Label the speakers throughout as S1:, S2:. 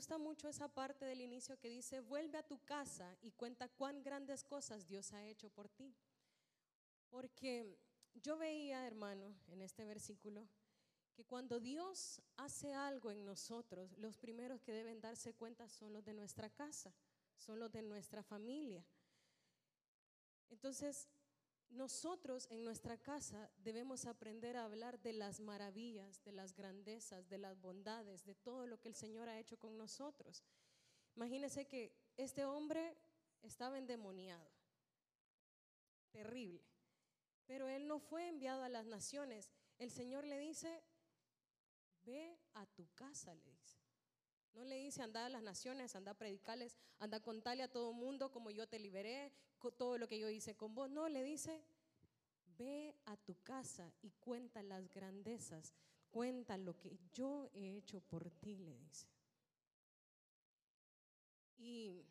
S1: gusta mucho esa parte del inicio que dice, vuelve a tu casa y cuenta cuán grandes cosas Dios ha hecho por ti. Porque yo veía, hermano, en este versículo, que cuando Dios hace algo en nosotros, los primeros que deben darse cuenta son los de nuestra casa, son los de nuestra familia. Entonces, nosotros en nuestra casa debemos aprender a hablar de las maravillas, de las grandezas, de las bondades, de todo lo que el Señor ha hecho con nosotros. Imagínense que este hombre estaba endemoniado, terrible, pero él no fue enviado a las naciones. El Señor le dice, ve a tu casa, le dice. No le dice anda a las naciones, anda a predicarles, anda a contarle a todo mundo como yo te liberé, todo lo que yo hice con vos. No, le dice, ve a tu casa y cuenta las grandezas, cuenta lo que yo he hecho por ti, le dice. Y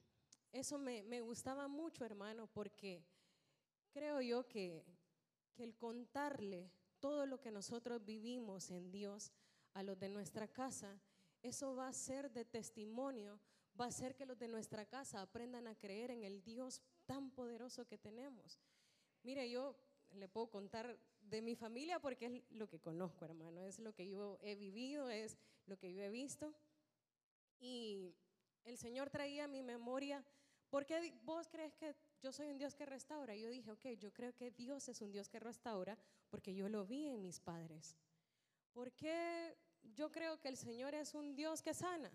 S1: eso me, me gustaba mucho, hermano, porque creo yo que, que el contarle todo lo que nosotros vivimos en Dios a los de nuestra casa, eso va a ser de testimonio, va a ser que los de nuestra casa aprendan a creer en el Dios tan poderoso que tenemos. Mire, yo le puedo contar de mi familia porque es lo que conozco, hermano, es lo que yo he vivido, es lo que yo he visto. Y el Señor traía a mi memoria, ¿por qué vos crees que yo soy un Dios que restaura? Yo dije, ok, yo creo que Dios es un Dios que restaura porque yo lo vi en mis padres. ¿Por qué yo creo que el Señor es un Dios que sana?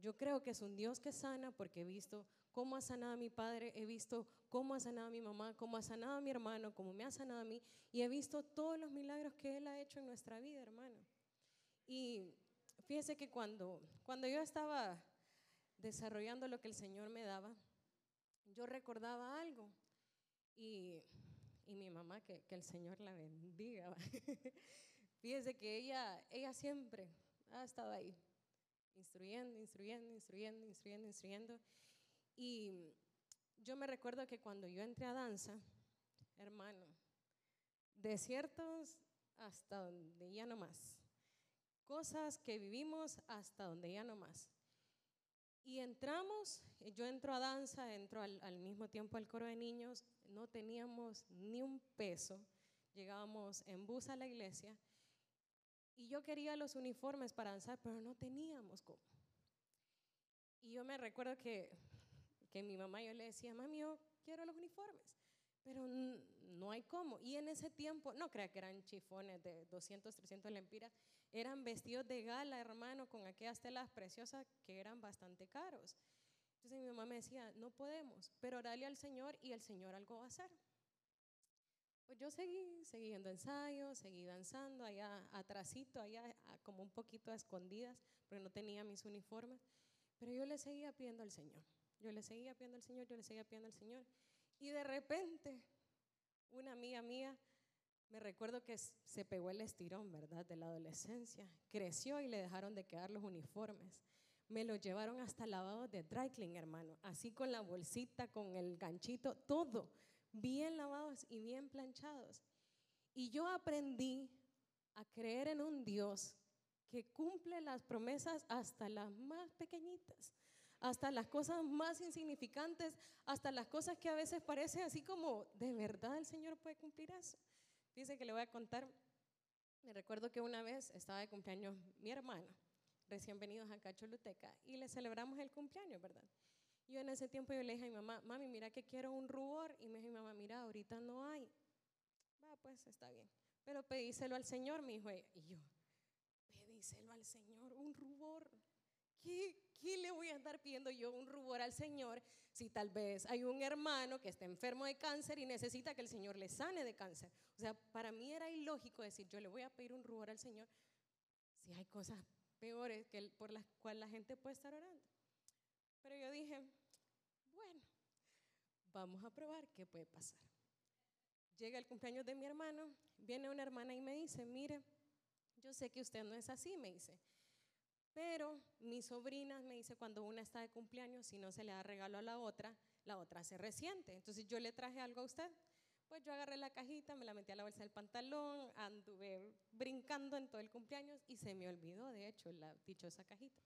S1: Yo creo que es un Dios que sana porque he visto cómo ha sanado a mi padre, he visto cómo ha sanado a mi mamá, cómo ha sanado a mi hermano, cómo me ha sanado a mí, y he visto todos los milagros que Él ha hecho en nuestra vida, hermano. Y fíjese que cuando, cuando yo estaba desarrollando lo que el Señor me daba, yo recordaba algo. Y, y mi mamá, que, que, el Señor la bendiga. Fíjese que ella, ella siempre ha estado ahí, instruyendo, instruyendo, instruyendo, instruyendo, instruyendo. Y yo me recuerdo que cuando yo entré a danza, hermano, desiertos hasta donde ya no más. Cosas que vivimos hasta donde ya no más. Y entramos, yo entro a danza, entro al, al, mismo tiempo al coro de niños, no teníamos ni un peso, llegábamos en bus a la iglesia y yo quería los uniformes para danzar, pero no teníamos cómo. Y yo me recuerdo que que mi mamá yo le decía, mami, yo quiero los uniformes, pero no hay cómo. Y en ese tiempo, no crea que eran chifones de 200, 300 lempiras, eran vestidos de gala, hermano, con aquellas telas preciosas que eran bastante caros. Entonces mi mamá me decía, no podemos, pero orale al Señor y el Señor algo va a hacer. Pues yo seguí, seguí yendo ensayos, seguí danzando allá atrásito, allá como un poquito a escondidas, porque no tenía mis uniformes, pero yo le seguía pidiendo al Señor. Yo le seguía pidiendo al Señor, yo le seguía pidiendo al Señor. Y de repente, una amiga mía, me recuerdo que se pegó el estirón, ¿verdad? De la adolescencia. Creció y le dejaron de quedar los uniformes. Me lo llevaron hasta lavado de dry clean, hermano. Así con la bolsita, con el ganchito, todo. Bien lavados y bien planchados. Y yo aprendí a creer en un Dios que cumple las promesas hasta las más pequeñitas hasta las cosas más insignificantes, hasta las cosas que a veces parecen así como, ¿de verdad el Señor puede cumplir eso? Dice que le voy a contar, me recuerdo que una vez estaba de cumpleaños mi hermano, recién venidos a Cacholuteca, y le celebramos el cumpleaños, ¿verdad? Yo en ese tiempo yo le dije a mi mamá, mami, mira que quiero un rubor, y me dijo mi mamá, mira, ahorita no hay. Va, pues está bien. Pero pedíselo al Señor, mi hijo. Y yo, pedíselo al Señor, un rubor. ¿Qué, qué le voy a estar pidiendo yo un rubor al Señor si tal vez hay un hermano que está enfermo de cáncer y necesita que el Señor le sane de cáncer? O sea, para mí era ilógico decir, yo le voy a pedir un rubor al Señor si hay cosas peores que por las cuales la gente puede estar orando. Pero yo dije, bueno, vamos a probar qué puede pasar. Llega el cumpleaños de mi hermano, viene una hermana y me dice, mire, yo sé que usted no es así, me dice. Pero mis sobrinas me dice cuando una está de cumpleaños, si no se le da regalo a la otra, la otra se resiente. Entonces yo le traje algo a usted. Pues yo agarré la cajita, me la metí a la bolsa del pantalón, anduve brincando en todo el cumpleaños y se me olvidó, de hecho, la dichosa cajita.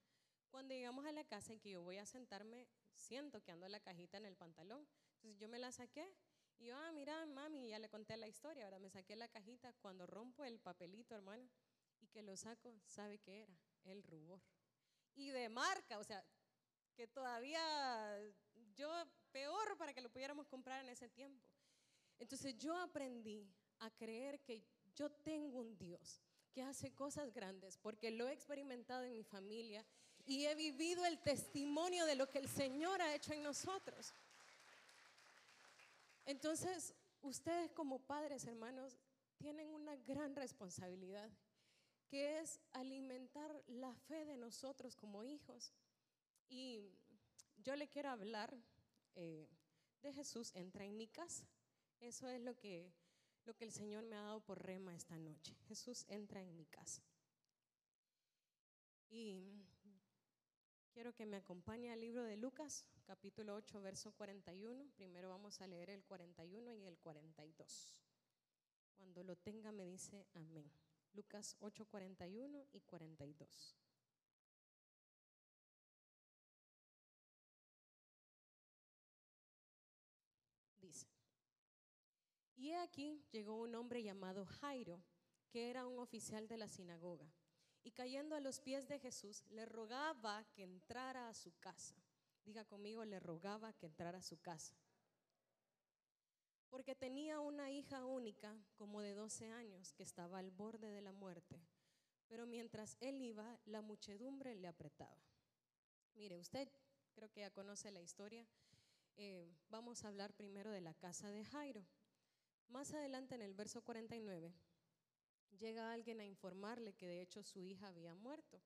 S1: Cuando llegamos a la casa en que yo voy a sentarme, siento que ando la cajita en el pantalón. Entonces yo me la saqué y yo, ah, mira, mami, ya le conté la historia, ahora me saqué la cajita. Cuando rompo el papelito, hermano, y que lo saco, ¿sabe qué era? El rubor. Y de marca, o sea, que todavía yo peor para que lo pudiéramos comprar en ese tiempo. Entonces yo aprendí a creer que yo tengo un Dios que hace cosas grandes porque lo he experimentado en mi familia y he vivido el testimonio de lo que el Señor ha hecho en nosotros. Entonces, ustedes como padres, hermanos, tienen una gran responsabilidad, que es alimentar la fe de nosotros como hijos. Y yo le quiero hablar eh, de Jesús, entra en mi casa. Eso es lo que, lo que el Señor me ha dado por rema esta noche. Jesús entra en mi casa. Y quiero que me acompañe al libro de Lucas, capítulo 8, verso 41. Primero vamos a leer el 41 y el 42. Cuando lo tenga me dice amén. Lucas 8, 41 y 42. Dice, y aquí llegó un hombre llamado Jairo, que era un oficial de la sinagoga, y cayendo a los pies de Jesús, le rogaba que entrara a su casa. Diga conmigo, le rogaba que entrara a su casa. Porque tenía una hija única, como de 12 años, que estaba al borde de la muerte. Pero mientras él iba, la muchedumbre le apretaba. Mire, usted creo que ya conoce la historia. Eh, vamos a hablar primero de la casa de Jairo. Más adelante en el verso 49, llega alguien a informarle que de hecho su hija había muerto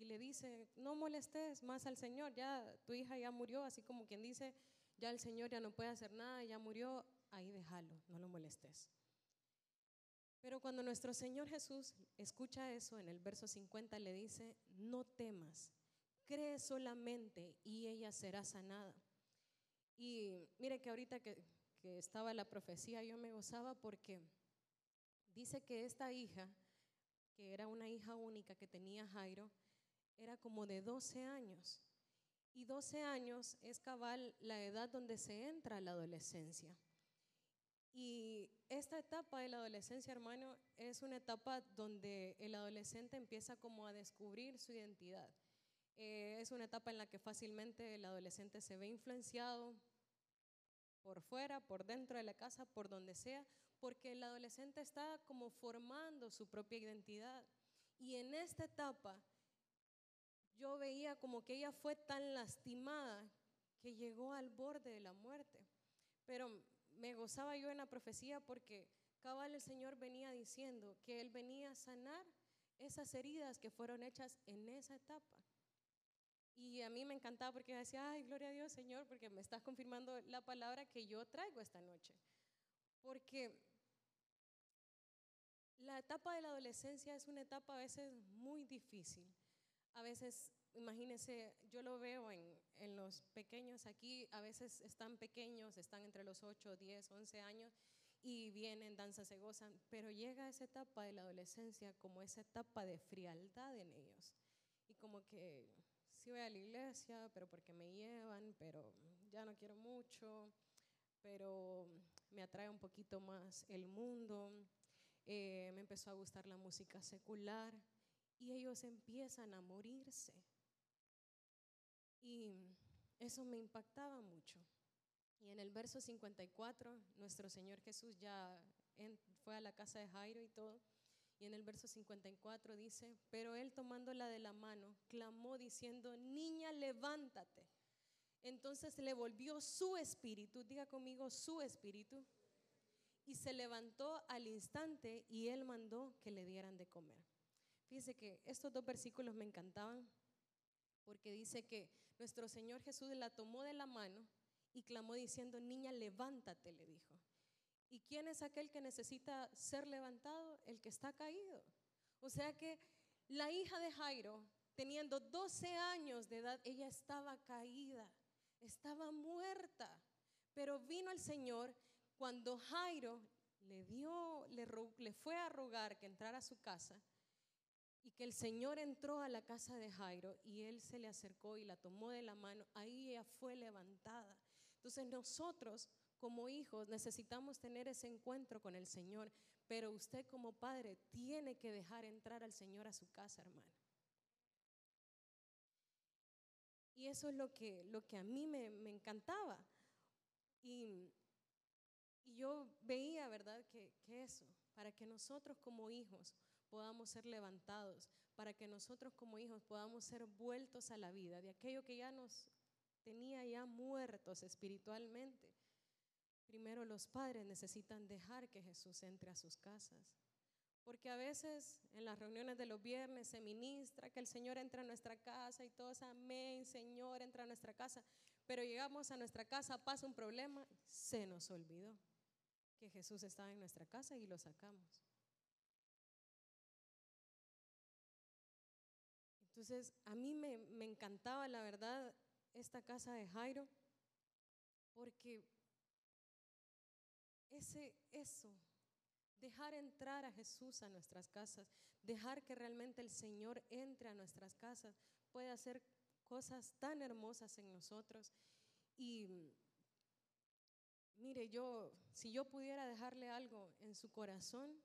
S1: y le dice, no molestes más al Señor, ya tu hija ya murió, así como quien dice, ya el Señor ya no puede hacer nada, ya murió, ahí déjalo, no lo molestes. Pero cuando nuestro Señor Jesús escucha eso, en el verso 50 le dice, no temas, cree solamente y ella será sanada. Y mire que ahorita que, que estaba la profecía yo me gozaba porque dice que esta hija, que era una hija única que tenía Jairo, era como de 12 años. Y 12 años es cabal la edad donde se entra a la adolescencia. Y esta etapa de la adolescencia, hermano, es una etapa donde el adolescente empieza como a descubrir su identidad. Eh, es una etapa en la que fácilmente el adolescente se ve influenciado por fuera, por dentro de la casa, por donde sea, porque el adolescente está como formando su propia identidad. Y en esta etapa yo veía como que ella fue tan lastimada que llegó al borde de la muerte. Pero me gozaba yo en la profecía porque cabal el Señor venía diciendo que Él venía a sanar esas heridas que fueron hechas en esa etapa. Y a mí me encantaba porque decía, ay, gloria a Dios, Señor, porque me estás confirmando la palabra que yo traigo esta noche. Porque la etapa de la adolescencia es una etapa a veces muy difícil a veces, imagínense, yo lo veo en, en, los pequeños aquí, a veces están pequeños, están entre los 8, 10, 11 años y vienen, danzan, se gozan, pero llega esa etapa de la adolescencia como esa etapa de frialdad en ellos. Y como que sí voy a la iglesia, pero porque me llevan, pero ya no quiero mucho, pero me atrae un poquito más el mundo. Eh, me empezó a gustar la música secular y ellos empiezan a morirse. Y eso me impactaba mucho. Y en el verso 54, nuestro Señor Jesús ya fue a la casa de Jairo y todo. Y en el verso 54 dice, pero él tomándola de la mano, clamó diciendo, niña, levántate. Entonces le volvió su espíritu, diga conmigo su espíritu, y se levantó al instante y él mandó que le dieran de comer. Fíjese que estos dos versículos me encantaban porque dice que nuestro Señor Jesús la tomó de la mano y clamó diciendo, niña, levántate, le dijo. ¿Y quién es aquel que necesita ser levantado? El que está caído. O sea que la hija de Jairo, teniendo 12 años de edad, ella estaba caída, estaba muerta. Pero vino el Señor cuando Jairo le dio, le, fue a rogar que entrara a su casa y que el Señor entró a la casa de Jairo y él se le acercó y la tomó de la mano, ahí ella fue levantada. Entonces nosotros como hijos necesitamos tener ese encuentro con el Señor, pero usted como padre tiene que dejar entrar al Señor a su casa, hermano. Y eso es lo que, lo que a mí me, encantaba. Y, yo veía, ¿verdad?, que eso, para que nosotros como hijos podamos ser levantados, para que nosotros como hijos podamos ser vueltos a la vida, de aquello que ya nos tenía ya muertos espiritualmente. Primero los padres necesitan dejar que Jesús entre a sus casas. Porque a veces en las reuniones de los viernes se ministra que el Señor entra a nuestra casa y todos, amén, Señor, entra a nuestra casa. Pero llegamos a nuestra casa, pasa un problema, se nos olvidó que Jesús estaba en nuestra casa y lo sacamos. Entonces, a mí me, encantaba, la verdad, esta casa de Jairo, porque ese, eso, dejar entrar a Jesús a nuestras casas, dejar que realmente el Señor entre a nuestras casas, puede hacer cosas tan hermosas en nosotros. Y mire, yo, si yo pudiera dejarle algo en su corazón,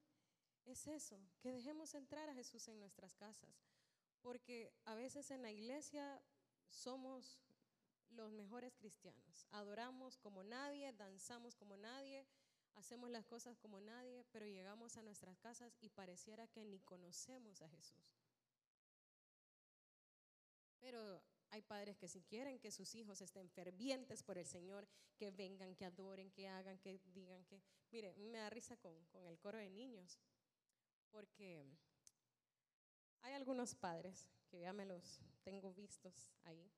S1: es eso, que dejemos entrar a Jesús en nuestras casas. Porque a veces en la iglesia somos los mejores cristianos. Adoramos como nadie, danzamos como nadie, hacemos las cosas como nadie, pero llegamos a nuestras casas y pareciera que ni conocemos a Jesús. Pero hay padres que si quieren que sus hijos estén fervientes por el Señor, que vengan, que adoren, que hagan, que digan que... Mire, me da risa con, con el coro de niños, porque hay algunos padres, que ya me los tengo vistos ahí,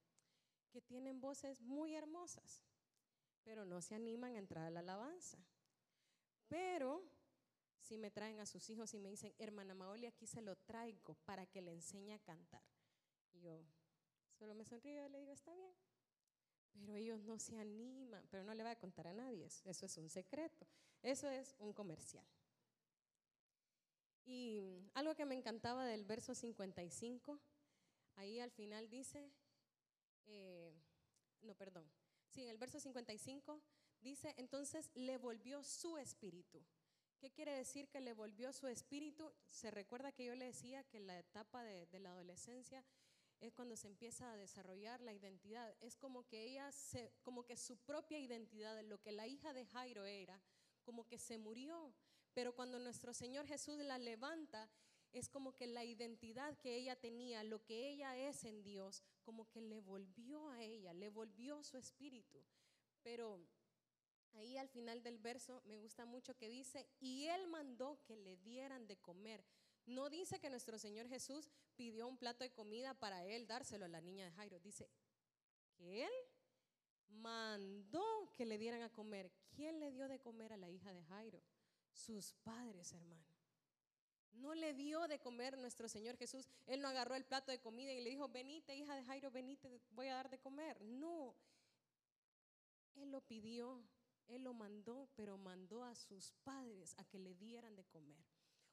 S1: que tienen voces muy hermosas, pero no se animan a entrar a la alabanza. Pero si me traen a sus hijos y me dicen, hermana Maoli, aquí se lo traigo para que le enseñe a cantar. Y yo solo me sonrío y le digo, está bien. Pero ellos no se animan, pero no le voy a contar a nadie, eso es un secreto, eso es un comercial. Y algo que me encantaba del verso 55, ahí al final dice, eh, no, perdón, sí, en el verso 55 dice, entonces le volvió su espíritu. ¿Qué quiere decir que le volvió su espíritu? Se recuerda que yo le decía que la etapa de la adolescencia es cuando se empieza a desarrollar la identidad. Es como que ella, se, como que su propia identidad, lo que la hija de Jairo era, como que se murió pero cuando nuestro Señor Jesús la levanta, es como que la identidad que ella tenía, lo que ella es en Dios, como que le volvió a ella, le volvió su espíritu. Pero ahí al final del verso me gusta mucho que dice, y él mandó que le dieran de comer. No dice que nuestro Señor Jesús pidió un plato de comida para él dárselo a la niña de Jairo. Dice que él mandó que le dieran a comer. ¿Quién le dio de comer a la hija de Jairo? sus padres, hermano. No le dio de comer nuestro Señor Jesús. Él no agarró el plato de comida y le dijo, venite, hija de Jairo, venite, voy a dar de comer. No. Él lo pidió, él lo mandó, pero mandó a sus padres a que le dieran de comer.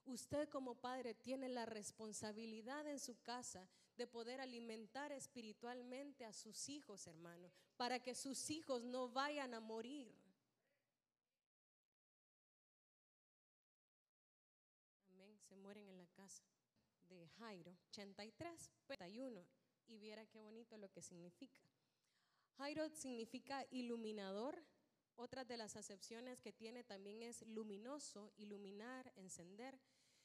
S1: Usted como padre tiene la responsabilidad en su casa de poder alimentar espiritualmente a sus hijos, hermano, para que sus hijos no vayan a morir. se mueren en la casa de Jairo, 83, 81, y viera qué bonito lo que significa. Jairo significa iluminador. Otra de las acepciones que tiene también es luminoso, iluminar, encender.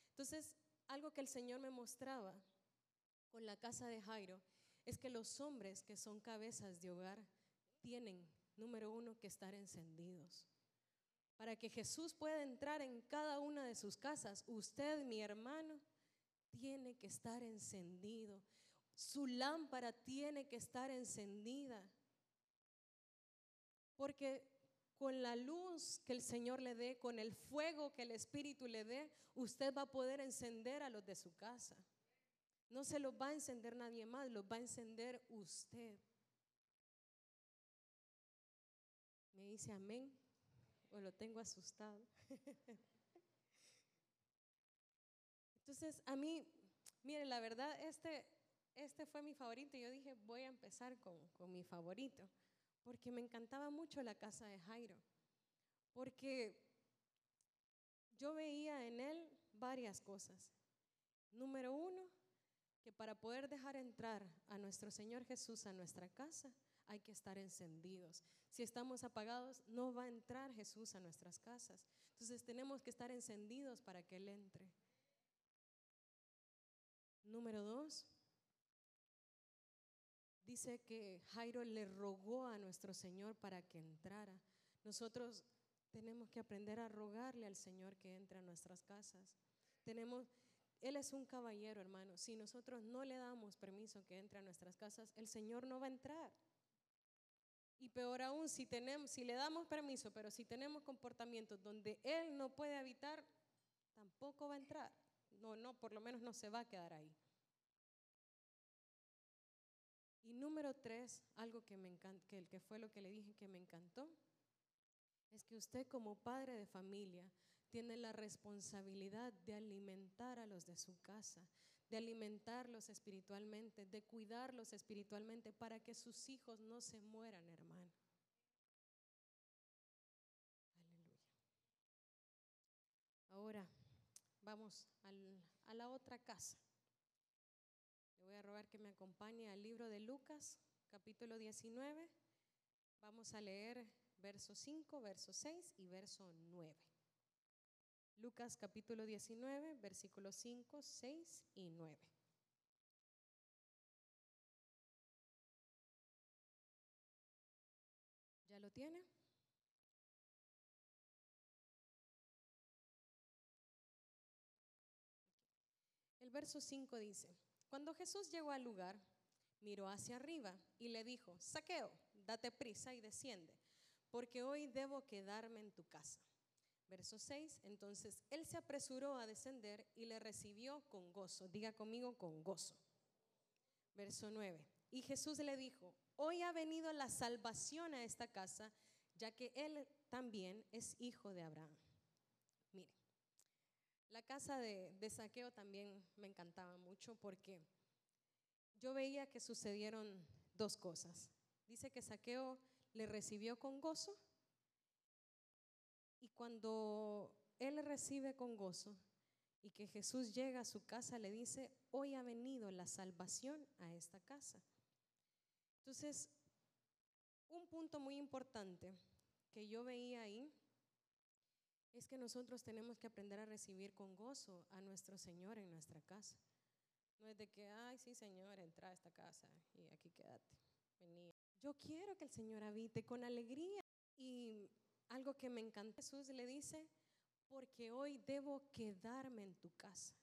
S1: Entonces, algo que el Señor me mostraba con la casa de Jairo es que los hombres que son cabezas de hogar tienen, número uno, que estar encendidos. Para que Jesús pueda entrar en cada una de sus casas, usted, mi hermano, tiene que estar encendido. Su lámpara tiene que estar encendida. Porque con la luz que el Señor le dé, con el fuego que el Espíritu le dé, usted va a poder encender a los de su casa. No se los va a encender nadie más, los va a encender usted. Me dice amén o lo tengo asustado. Entonces, a mí Mire, la verdad, este, este fue mi favorito. Yo dije, voy a empezar con, con mi favorito, porque me encantaba mucho la casa de Jairo, porque yo veía en él varias cosas. Número uno, que para poder dejar entrar a nuestro Señor Jesús a nuestra casa, hay que estar encendidos. Si estamos apagados, no va a entrar Jesús a nuestras casas. Entonces tenemos que estar encendidos para que Él entre. Número dos, dice que Jairo le rogó a nuestro Señor para que entrara. Nosotros tenemos que aprender a rogarle al Señor que entre a nuestras casas. Tenemos, Él es un caballero, hermano. Si nosotros no le damos permiso que entre a nuestras casas, el Señor no va a entrar. Y peor aún, si, tenemos, si le damos permiso, pero si tenemos comportamientos donde Él no puede habitar, tampoco va a entrar. No, no, por lo menos no se va a quedar ahí. Y número tres, algo que me encanta, que, fue lo que le dije que me encantó, es que usted como padre de familia tiene la responsabilidad de alimentar a los de su casa, de alimentarlos espiritualmente, de cuidarlos espiritualmente para que sus hijos no se mueran, hermano. Aleluya. Ahora vamos a la otra casa. Voy a robar que me acompañe al libro de Lucas, capítulo 19. Vamos a leer verso 5, verso 6 y verso 9. Lucas capítulo 19, versículos 5, 6 y 9. ¿Ya lo tiene? El verso 5 dice, cuando Jesús llegó al lugar, miró hacia arriba y le dijo, Saqueo, date prisa y desciende porque hoy debo quedarme en tu casa. Verso 6, entonces él se apresuró a descender y le recibió con gozo. Diga conmigo con gozo. Verso 9, y Jesús le dijo, hoy ha venido la salvación a esta casa, ya que él también es hijo de Abraham. La casa de, de Saqueo también me encantaba mucho porque yo veía que sucedieron dos cosas. Dice que Saqueo le recibió con gozo. Y cuando él recibe con gozo y que Jesús llega a su casa, le dice, hoy ha venido la salvación a esta casa. Entonces, un punto muy importante que yo veía ahí es que nosotros tenemos que aprender a recibir con gozo a nuestro Señor en nuestra casa. No es de que, ay, sí, Señor, entra a esta casa y aquí quédate. Vení. Yo quiero que el Señor habite con alegría. Y algo que me encanta, Jesús le dice, porque hoy debo quedarme en tu casa.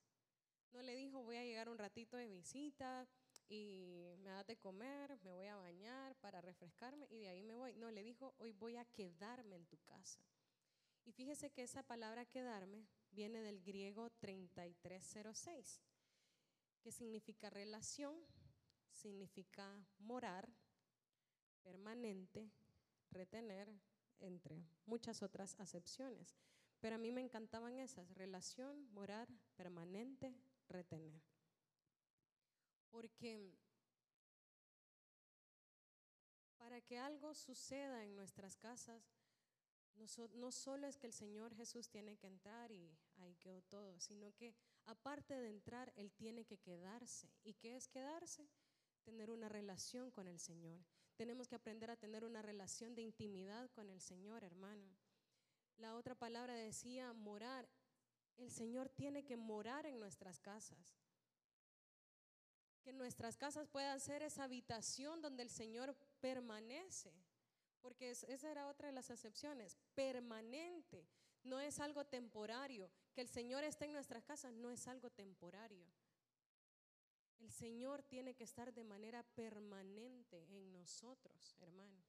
S1: No le dijo, voy a llegar un ratito de visita y me das de comer, me voy a bañar para refrescarme y de ahí me voy. No, le dijo, hoy voy a quedarme en tu casa. Y fíjese que esa palabra quedarme viene del griego 3306, que significa relación, significa morar, permanente, retener, entre muchas otras acepciones. Pero a mí me encantaban esas, relación, morar, permanente, retener. Porque para que algo suceda en nuestras casas, no, solo es que el Señor Jesús tiene que entrar y ahí quedó todo, sino que aparte de entrar, Él tiene que quedarse. ¿Y qué es quedarse? Tener una relación con el Señor. Tenemos que aprender a tener una relación de intimidad con el Señor, hermano. La otra palabra decía morar. El Señor tiene que morar en nuestras casas. Que nuestras casas puedan ser esa habitación donde el Señor permanece. Porque esa era otra de las acepciones. Permanente. No es algo temporario. Que el Señor esté en nuestras casas no es algo temporario. El Señor tiene que estar de manera permanente en nosotros, hermano.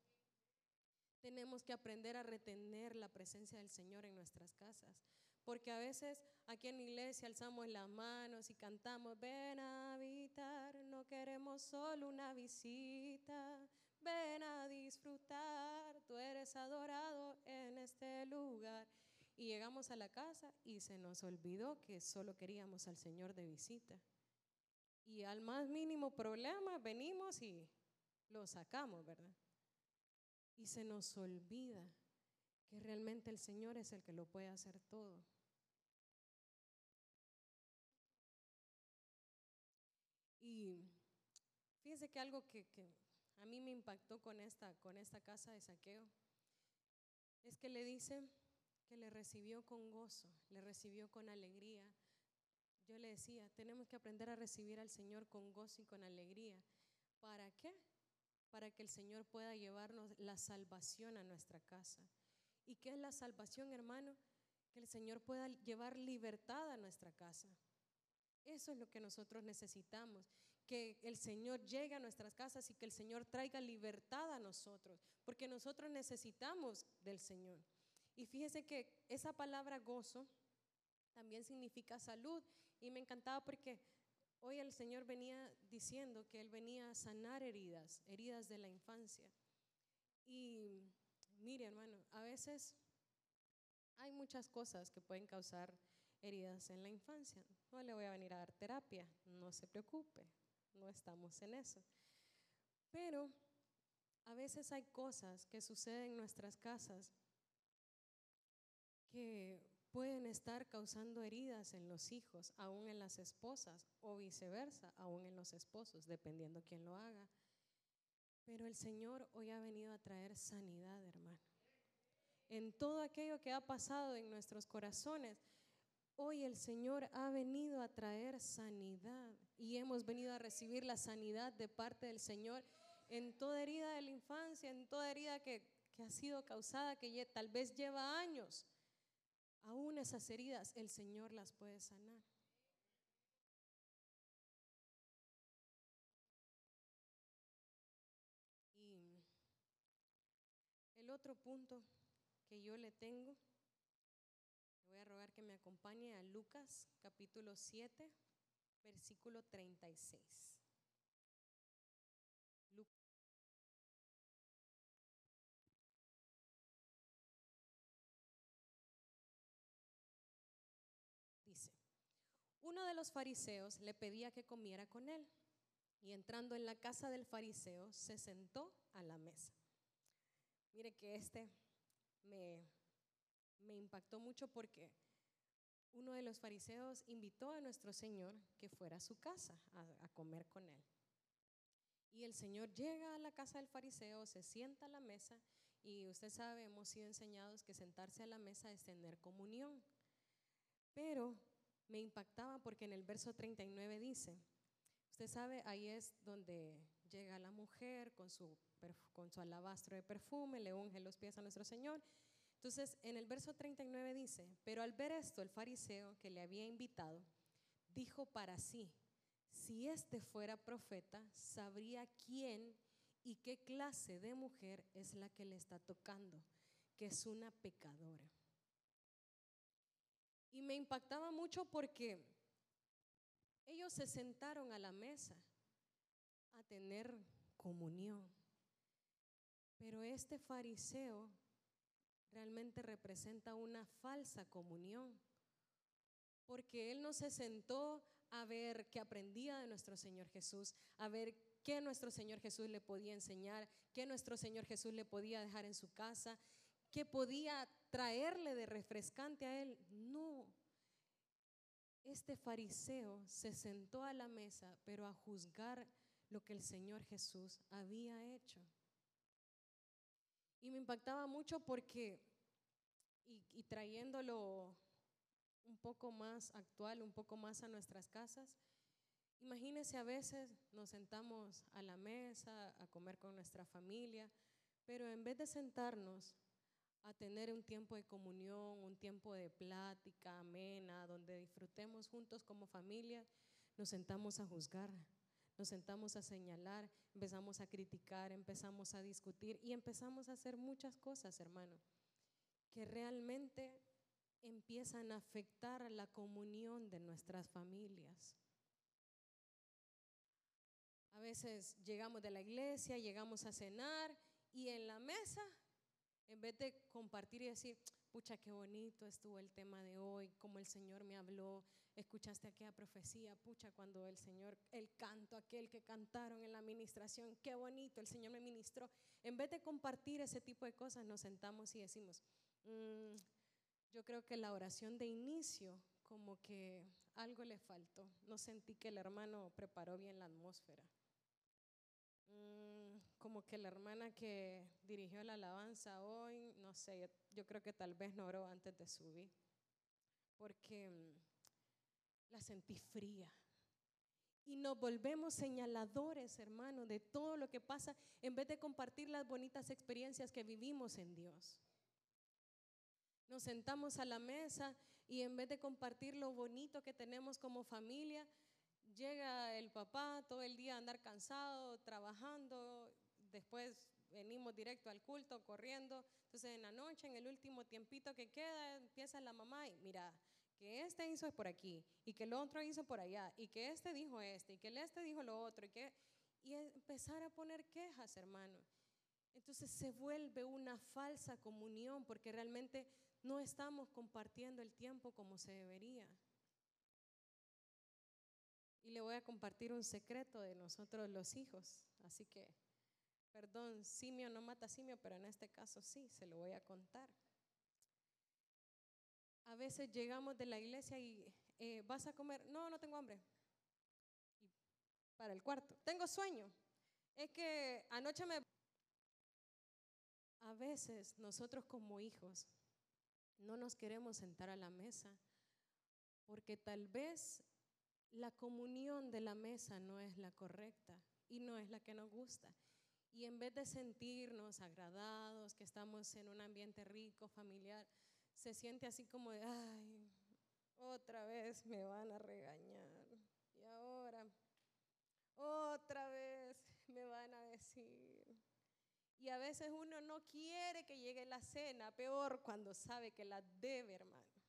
S1: Tenemos que aprender a retener la presencia del Señor en nuestras casas. Porque a veces aquí en la iglesia alzamos las manos y cantamos, ven a habitar, no queremos solo una visita, ven a disfrutar, tú eres adorado en este lugar. Y llegamos a la casa y se nos olvidó que solo queríamos al Señor de visita. Y al más mínimo problema venimos y lo sacamos, ¿verdad? Y se nos olvida que realmente el Señor es el que lo puede hacer todo. Y fíjese que algo que, a mí me impactó con esta, con esta casa de saqueo es que le dice que le recibió con gozo, le recibió con alegría. Yo le decía, tenemos que aprender a recibir al Señor con gozo y con alegría. ¿Para qué? Para que el Señor pueda llevarnos la salvación a nuestra casa. ¿Y qué es la salvación, hermano? Que el Señor pueda llevar libertad a nuestra casa. Eso es lo que nosotros necesitamos, que el Señor llegue a nuestras casas y que el Señor traiga libertad a nosotros, porque nosotros necesitamos del Señor. Y fíjese que esa palabra gozo también significa salud y me encantaba porque hoy el Señor venía diciendo que Él venía a sanar heridas, heridas de la infancia. Y mire hermano, a veces hay muchas cosas que pueden causar heridas en la infancia. No le voy a venir a dar terapia, no se preocupe, no estamos en eso. Pero a veces hay cosas que suceden en nuestras casas que pueden estar causando heridas en los hijos, aún en las esposas, o viceversa, aún en los esposos, dependiendo quién lo haga. Pero el Señor hoy ha venido a traer sanidad, hermano. En todo aquello que ha pasado en nuestros corazones, Hoy el Señor ha venido a traer sanidad y hemos venido a recibir la sanidad de parte del Señor en toda herida de la infancia, en toda herida que, ha sido causada, que tal vez lleva años. Aún esas heridas el Señor las puede sanar. Y el otro punto que yo le tengo voy a rogar que me acompañe a Lucas capítulo 7, versículo 36. Dice, uno de los fariseos le pedía que comiera con él y entrando en la casa del fariseo se sentó a la mesa. Mire que este me me impactó mucho porque uno de los fariseos invitó a nuestro Señor que fuera a su casa a, comer con él. Y el Señor llega a la casa del fariseo, se sienta a la mesa y usted sabe, hemos sido enseñados que sentarse a la mesa es tener comunión. Pero me impactaba porque en el verso 39 dice, usted sabe, ahí es donde llega la mujer con su, con su alabastro de perfume, le unge los pies a nuestro Señor entonces, en el verso 39 dice, pero al ver esto, el fariseo que le había invitado, dijo para sí, si éste fuera profeta, sabría quién y qué clase de mujer es la que le está tocando, que es una pecadora. Y me impactaba mucho porque ellos se sentaron a la mesa a tener comunión. Pero este fariseo realmente representa una falsa comunión, porque él no se sentó a ver qué aprendía de nuestro Señor Jesús, a ver qué nuestro Señor Jesús le podía enseñar, qué nuestro Señor Jesús le podía dejar en su casa, qué podía traerle de refrescante a él. No. Este fariseo se sentó a la mesa, pero a juzgar lo que el Señor Jesús había hecho. Y me impactaba mucho porque, y, trayéndolo un poco más actual, un poco más a nuestras casas, imagínense a veces nos sentamos a la mesa a comer con nuestra familia, pero en vez de sentarnos a tener un tiempo de comunión, un tiempo de plática amena, donde disfrutemos juntos como familia, nos sentamos a juzgar, nos sentamos a señalar, empezamos a criticar, empezamos a discutir y empezamos a hacer muchas cosas, hermano, que realmente empiezan a afectar la comunión de nuestras familias. A veces llegamos de la iglesia, llegamos a cenar y en la mesa, en vez de compartir y decir, pucha, qué bonito estuvo el tema de hoy, como el Señor me habló, escuchaste aquella profecía, pucha, cuando el Señor, el canto, aquel que cantaron en la administración, qué bonito, el Señor me ministró. En vez de compartir ese tipo de cosas, nos sentamos y decimos, mm, yo creo que la oración de inicio, como que algo le faltó, no sentí que el hermano preparó bien la atmósfera. Como que la hermana que dirigió la alabanza hoy, no sé, yo, creo que tal vez no oró antes de subir, porque mm, la sentí fría. Y nos volvemos señaladores, hermano, de todo lo que pasa en vez de compartir las bonitas experiencias que vivimos en Dios. Nos sentamos a la mesa y en vez de compartir lo bonito que tenemos como familia, llega el papá todo el día a andar cansado, trabajando, después venimos directo al culto, corriendo. Entonces en la noche, en el último tiempito que queda, empieza la mamá y mira, que este hizo por aquí, y que el otro hizo por allá, y que este dijo este, y que el este dijo lo otro, y que y empezar a poner quejas, hermano. Entonces se vuelve una falsa comunión porque realmente no estamos compartiendo el tiempo como se debería. Y le voy a compartir un secreto de nosotros los hijos. Así que, perdón, simio no mata simio, pero en este caso sí, se lo voy a contar. A veces llegamos de la iglesia y eh, vas a comer, no, no tengo hambre. para el cuarto, tengo sueño. Es que anoche me... A veces nosotros como hijos no nos queremos sentar a la mesa porque tal vez la comunión de la mesa no es la correcta y no es la que nos gusta. Y en vez de sentirnos agradados, que estamos en un ambiente rico, familiar, se siente así como de, ay, otra vez me van a regañar. Y ahora, otra vez me van a decir. Y a veces uno no quiere que llegue la cena, peor cuando sabe que la debe, hermano.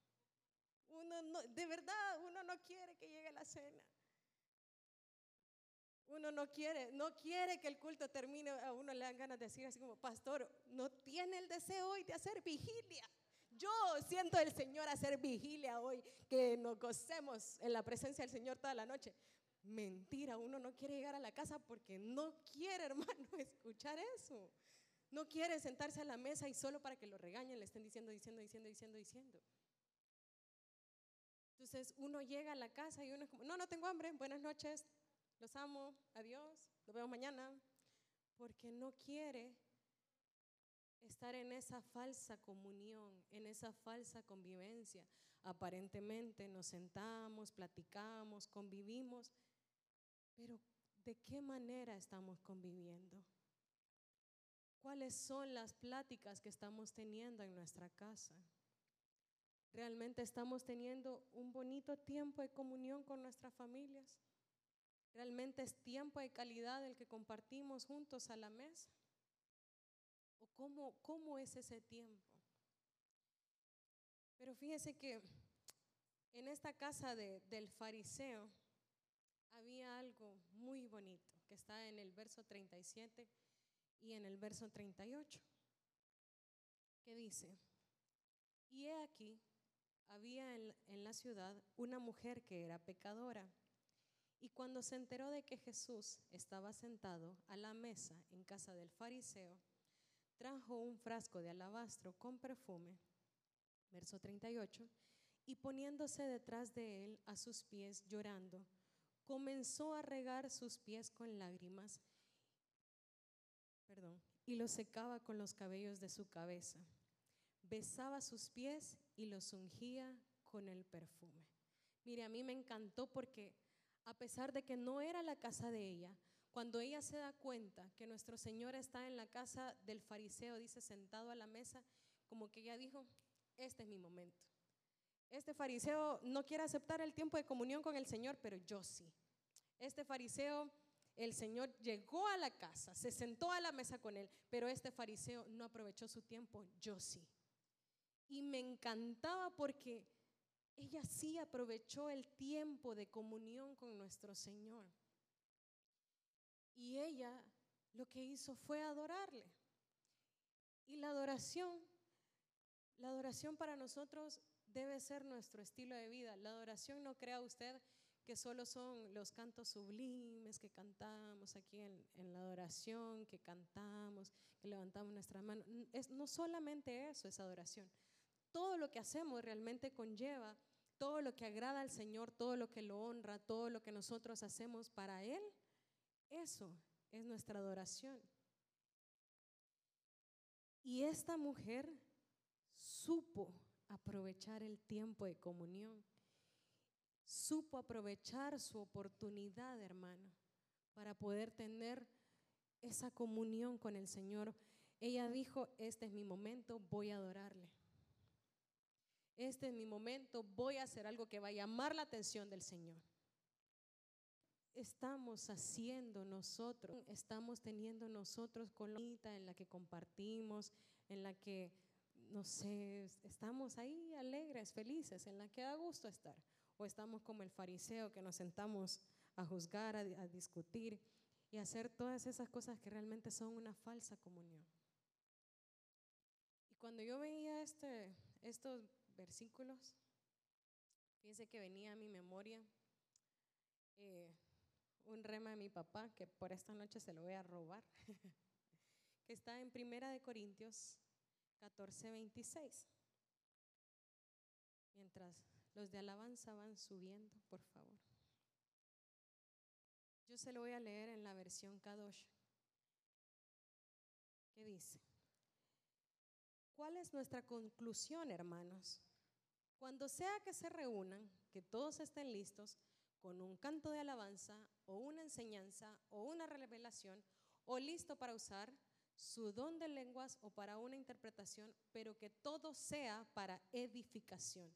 S1: Uno no, de verdad, uno no quiere que llegue la cena. Uno no quiere, no quiere que el culto termine, a uno le dan ganas de decir así como, pastor, no tiene el deseo hoy de hacer vigilia. Yo siento el Señor hacer vigilia hoy, que nos gocemos en la presencia del Señor toda la noche. Mentira, uno no quiere llegar a la casa porque no quiere, hermano, escuchar eso. No quiere sentarse a la mesa y solo para que lo regañen le estén diciendo, diciendo, diciendo, diciendo, diciendo. Entonces uno llega a la casa y uno es como, no, no tengo hambre, buenas noches, los amo, adiós, nos vemos mañana, porque no quiere estar en esa falsa comunión, en esa falsa convivencia. Aparentemente nos sentamos, platicamos, convivimos, pero ¿de qué manera estamos conviviendo? ¿Cuáles son las pláticas que estamos teniendo en nuestra casa? ¿Realmente estamos teniendo un bonito tiempo de comunión con nuestras familias? ¿Realmente es tiempo de calidad el que compartimos juntos a la mesa? ¿O cómo, cómo es ese tiempo? Pero fíjese que en esta casa del fariseo había algo muy bonito que está en el verso 37 y en el verso 38, que dice, y he aquí, había en, la ciudad una mujer que era pecadora. Y cuando se enteró de que Jesús estaba sentado a la mesa en casa del fariseo, trajo un frasco de alabastro con perfume, verso 38, y poniéndose detrás de él a sus pies llorando, comenzó a regar sus pies con lágrimas, perdón, y los secaba con los cabellos de su cabeza besaba sus pies y los ungía con el perfume. Mire, a mí me encantó porque a pesar de que no era la casa de ella, cuando ella se da cuenta que nuestro Señor está en la casa del fariseo, dice, sentado a la mesa, como que ella dijo, este es mi momento. Este fariseo no quiere aceptar el tiempo de comunión con el Señor, pero yo sí. Este fariseo, el Señor llegó a la casa, se sentó a la mesa con él, pero este fariseo no aprovechó su tiempo, yo sí. Y me encantaba porque ella sí aprovechó el tiempo de comunión con nuestro Señor. Y ella lo que hizo fue adorarle. Y la adoración La adoración para nosotros debe ser nuestro estilo de vida. La adoración no crea usted que solo son los cantos sublimes que cantamos aquí en, la adoración, que cantamos, que levantamos nuestra mano. Es, no solamente eso es adoración. Todo lo que hacemos realmente conlleva todo lo que agrada al Señor, todo lo que lo honra, todo lo que nosotros hacemos para Él. Eso es nuestra adoración. Y esta mujer supo aprovechar el tiempo de comunión, supo aprovechar su oportunidad, hermano, para poder tener esa comunión con el Señor. Ella dijo, este es mi momento, voy a adorarle. Este es mi momento, voy a hacer algo que va a llamar la atención del Señor. Estamos haciendo nosotros, estamos teniendo nosotros con la en la que compartimos, en la que no sé, estamos ahí alegres, felices, en la que da gusto estar. O estamos como el fariseo que nos sentamos a juzgar, a, discutir y hacer todas esas cosas que realmente son una falsa comunión. Y cuando yo veía este, estos versículos, fíjense que venía a mi memoria eh, un rema de mi papá, que por esta noche se lo voy a robar, que está en Primera de Corintios 14:26. Mientras los de alabanza van subiendo, por favor. Yo se lo voy a leer en la versión Kadosh. ¿Qué dice? ¿Cuál es nuestra conclusión, hermanos? Cuando sea que se reúnan, que todos estén listos con un canto de alabanza o una enseñanza o una revelación o listo para usar su don de lenguas o para una interpretación, pero que todo sea para edificación.